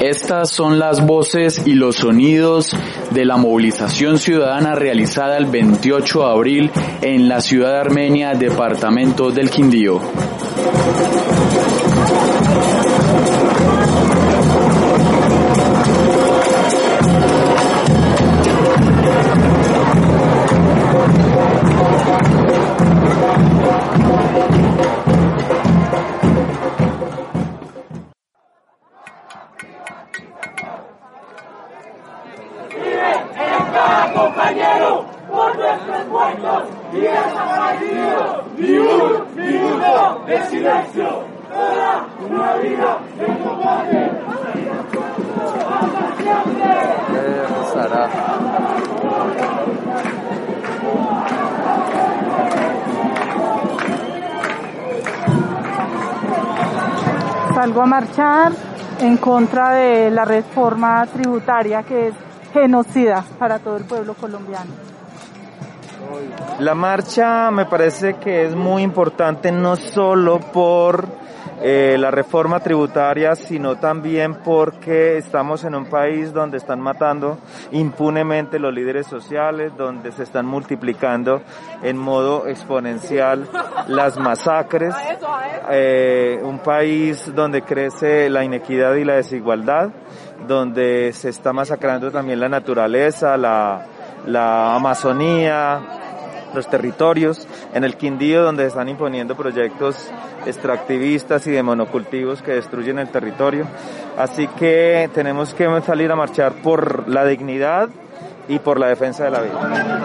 Estas son las voces y los sonidos de la movilización ciudadana realizada el 28 de abril en la ciudad de Armenia, departamento del Quindío. De silencio, toda una vida de combate. ¡Hasta! Salgo a marchar en contra de la reforma tributaria que es genocida para todo el pueblo colombiano. La marcha me parece que es muy importante no solo por eh, la reforma tributaria, sino también porque estamos en un país donde están matando impunemente los líderes sociales, donde se están multiplicando en modo exponencial las masacres, eh, un país donde crece la inequidad y la desigualdad, donde se está masacrando también la naturaleza, la, la Amazonía, los territorios, en el Quindío donde están imponiendo proyectos extractivistas y de monocultivos que destruyen el territorio. Así que tenemos que salir a marchar por la dignidad y por la defensa de la vida.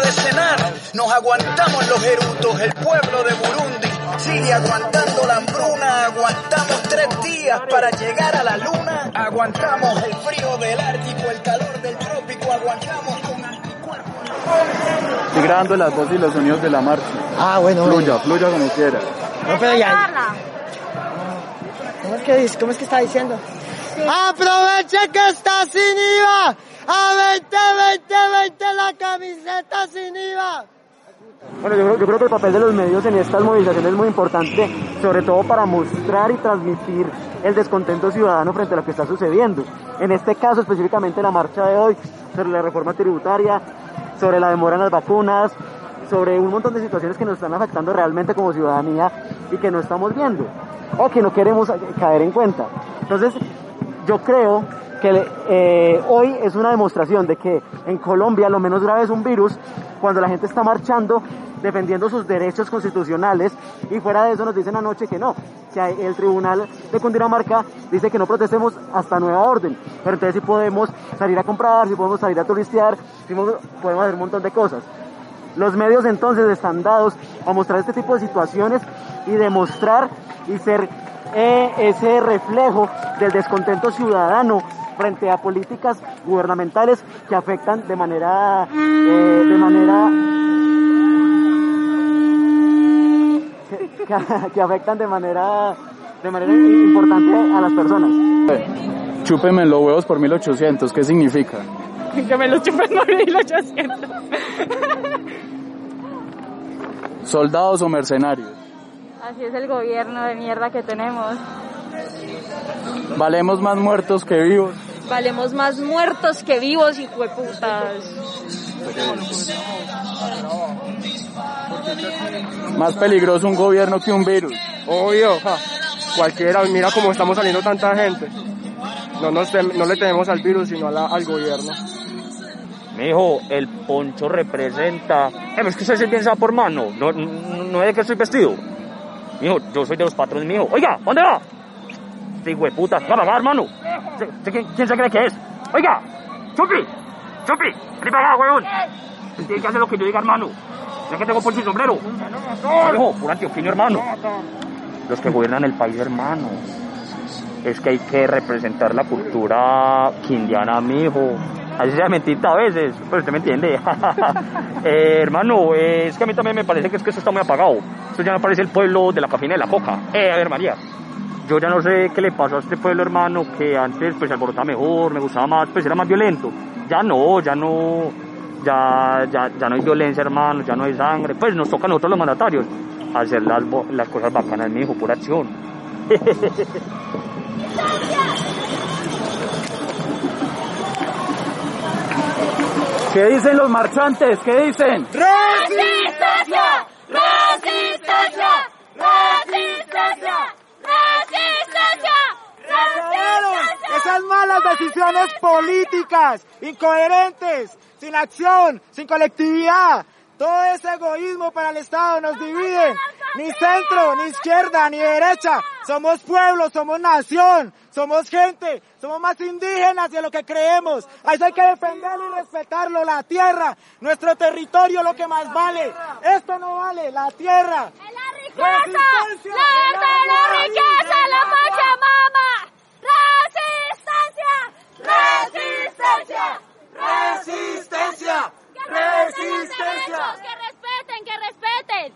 de cenar. Nos aguantamos los erutos, el pueblo de Burundi sigue aguantando la hambruna. Aguantamos tres días para llegar a la luna. Aguantamos el frío del Ártico, el calor del trópico. Aguantamos con anticuerpos. Estoy grabando las voces y los sonidos de la marcha. Ah, bueno. Fluya, fluya como quiera. No, pero ya. ¿Cómo es que dice? ¿Cómo es que está diciendo? Aproveche que está sin IVA. A 20, 20, 20 la camiseta sin IVA. Bueno, yo creo, yo creo que el papel de los medios en estas movilizaciones es muy importante, sobre todo para mostrar y transmitir el descontento ciudadano frente a lo que está sucediendo. En este caso, específicamente la marcha de hoy, sobre la reforma tributaria, sobre la demora en las vacunas, sobre un montón de situaciones que nos están afectando realmente como ciudadanía y que no estamos viendo o que no queremos caer en cuenta. Entonces, yo creo que eh, hoy es una demostración de que en Colombia lo menos grave es un virus cuando la gente está marchando defendiendo sus derechos constitucionales y fuera de eso nos dicen anoche que no, que el tribunal de Cundinamarca dice que no protestemos hasta nueva orden, pero entonces sí podemos salir a comprar, sí podemos salir a turistear, sí podemos hacer un montón de cosas. Los medios entonces están dados a mostrar este tipo de situaciones y demostrar y ser eh, ese reflejo del descontento ciudadano frente a políticas gubernamentales que afectan de manera eh, de manera que, afectan de manera de manera importante a las personas. Chúpeme los huevos por 1800, ¿qué significa? Que me los chupen por 1800. ¿Soldados o mercenarios? Así es el gobierno de mierda que tenemos. ¿Valemos más muertos que vivos? Valemos más muertos que vivos, hijo de putas. Más peligroso un gobierno que un virus. Obvio, ja. cualquiera, mira cómo estamos saliendo tanta gente. No, nos tem- no le tememos al virus, sino a la- al gobierno. Mijo, el poncho representa. Eh, es que usted es bien sabe por mano. No, no, no es de que estoy vestido. Mijo, yo soy de los patrones, mijo. Oiga, ¿dónde va? Este hijo de puta, va a hermano. ¿Quién, ¿Quién se cree que es? Oiga, Chupi, Chupi, vení para acá, weón. Tiene que hacer lo que yo diga, hermano. Ya que tengo poncho y sombrero. Mijo, pura antioqueño, hermano. Los que gobiernan el país, hermano. Es que hay que representar la cultura quindiana, mijo. Así sea mentita a veces, pero usted me entiende. eh, hermano, es que a mí también me parece que es que esto está muy apagado. Esto ya no parece el pueblo de la cafina de la coca. Eh, a ver, María. Yo ya no sé qué le pasó a este pueblo, hermano, que antes pues se alborotaba mejor, me gustaba más, pues era más violento. Ya no, ya no, ya, ya, ya no hay violencia, hermano, ya no hay sangre. Pues nos toca a nosotros los mandatarios hacer las, las cosas bacanas, mi hijo, por acción. ¿Qué dicen los marchantes? ¿Qué dicen? ¡Resistencia! ¡Resistencia! Esas malas decisiones políticas, incoherentes, sin acción, sin colectividad. Todo ese egoísmo para el Estado nos divide. Ni centro, ni izquierda, ni derecha. Somos pueblo, somos nación, somos gente, somos más indígenas de lo que creemos. A eso hay que defenderlo y respetarlo. La tierra, nuestro territorio, lo que más vale. Esto no vale, la tierra. ¡La riqueza! ¡La la riqueza, la Pachamama! ¡Resistencia! ¡Resistencia! ¡Resistencia! ¡Resistencia! Que respeten, que respeten.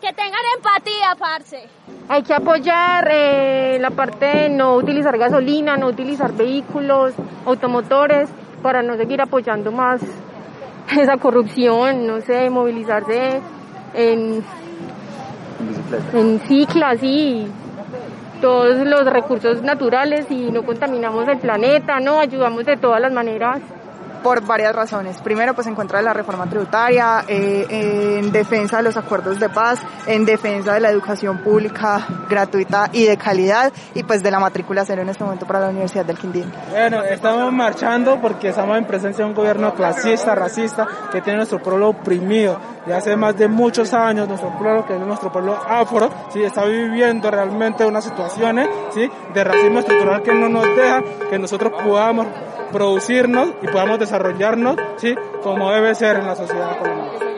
Que tengan empatía, parce. Hay que apoyar eh, la parte de no utilizar gasolina, no utilizar vehículos, automotores, para no seguir apoyando más esa corrupción, no sé, movilizarse en, en ciclas y todos los recursos naturales y no contaminamos el planeta, no ayudamos de todas las maneras por varias razones. Primero, pues en contra de la reforma tributaria, eh, en defensa de los acuerdos de paz, en defensa de la educación pública gratuita y de calidad y pues de la matrícula cero en este momento para la Universidad del Quindío. Bueno, estamos marchando porque estamos en presencia de un gobierno clasista, racista, que tiene nuestro pueblo oprimido. Y hace más de muchos años nuestro pueblo, que es nuestro pueblo afro, sí, está viviendo realmente unas situaciones sí, de racismo estructural que no nos deja que nosotros podamos producirnos y podamos desarrollarnos, ¿sí? Como debe ser en la sociedad colombiana.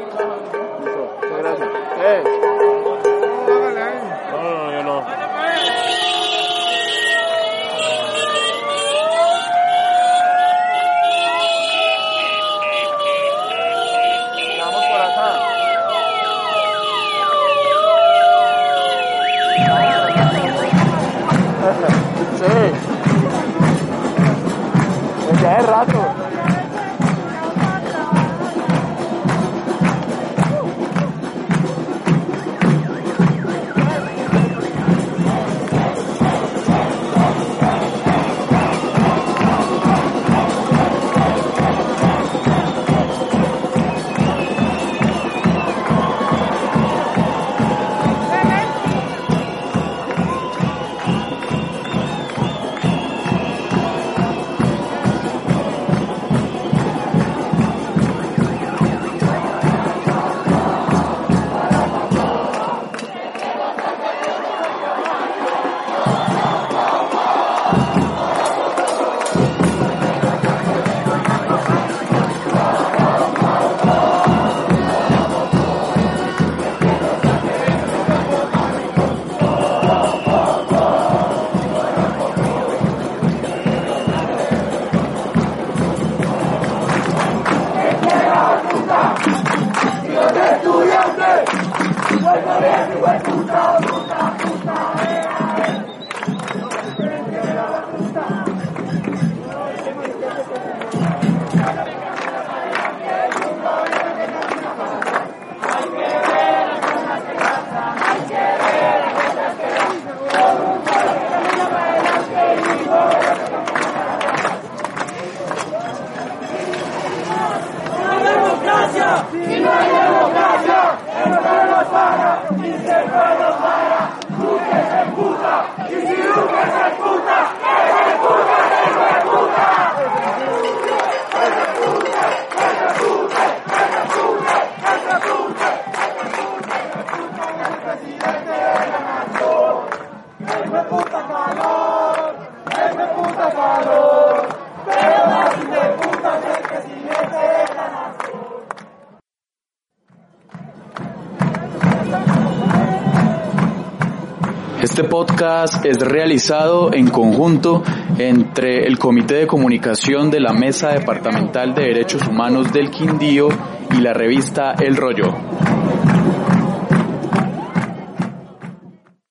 Si el pueblo Este podcast es realizado en conjunto entre el Comité de Comunicación de la Mesa Departamental de Derechos Humanos del Quindío y la revista El Rollo.